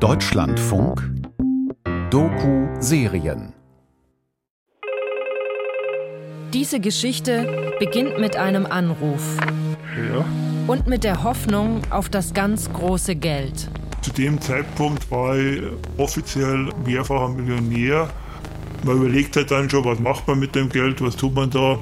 Deutschlandfunk Doku-Serien Diese Geschichte beginnt mit einem Anruf Ja. und mit der Hoffnung auf das ganz große Geld. Zu dem Zeitpunkt war ich offiziell mehrfacher Millionär. Man überlegt halt dann schon, was macht man mit dem Geld, was tut man da.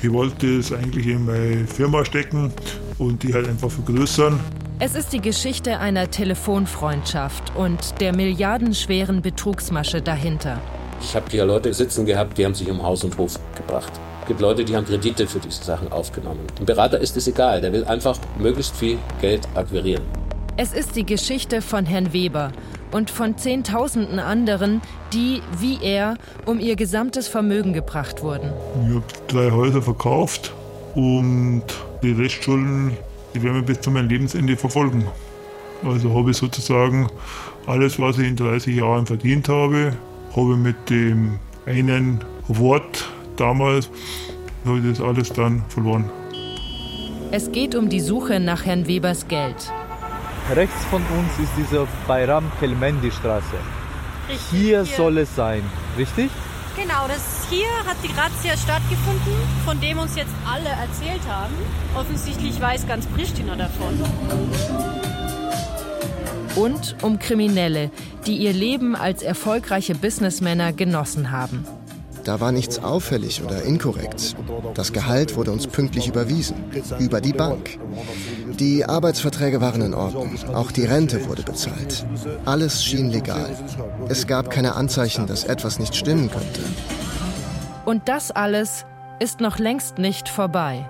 Ich wollte es eigentlich in meine Firma stecken und die halt einfach vergrößern. Es ist die Geschichte einer Telefonfreundschaft und der milliardenschweren Betrugsmasche dahinter. Ich habe hier Leute sitzen gehabt, die haben sich um Haus und Hof gebracht. Es gibt Leute, die haben Kredite für diese Sachen aufgenommen. Dem Berater ist es egal, der will einfach möglichst viel Geld akquirieren. Es ist die Geschichte von Herrn Weber und von Zehntausenden anderen, die, wie er, um ihr gesamtes Vermögen gebracht wurden. Ich habe drei Häuser verkauft und die Restschulden, die werden mir bis zu meinem Lebensende verfolgen. Also habe ich sozusagen alles, was ich in 30 Jahren verdient habe, habe ich mit dem einen Wort damals, habe ich das alles dann verloren. Es geht um die Suche nach Herrn Webers Geld. Rechts von uns ist diese Bayram Kelmendi Straße. Richtig, Hier soll es sein, richtig? Genau, das hier hat die Razzia stattgefunden, von dem uns jetzt alle erzählt haben. Offensichtlich weiß ganz Pristina davon. Und um Kriminelle, die ihr Leben als erfolgreiche Businessmänner genossen haben. Da war nichts auffällig oder inkorrekt. Das Gehalt wurde uns pünktlich überwiesen. Über die Bank. Die Arbeitsverträge waren in Ordnung. Auch die Rente wurde bezahlt. Alles schien legal. Es gab keine Anzeichen, dass etwas nicht stimmen könnte. Und das alles ist noch längst nicht vorbei.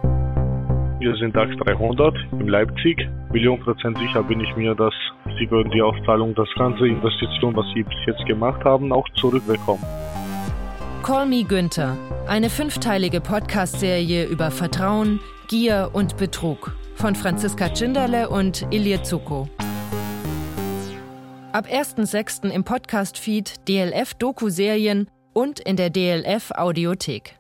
Wir sind DAX 300 in Leipzig. Million Prozent sicher bin ich mir, dass Sie würden die Auszahlung, das ganze Investition, was Sie bis jetzt gemacht haben, auch zurückbekommen. Call Me Günther, eine fünfteilige Podcast-Serie über Vertrauen, Gier und Betrug von Franziska Tschinderle und Ilie Zuko. Ab 1.6. im Podcast-Feed DLF Doku-Serien und in der DLF Audiothek.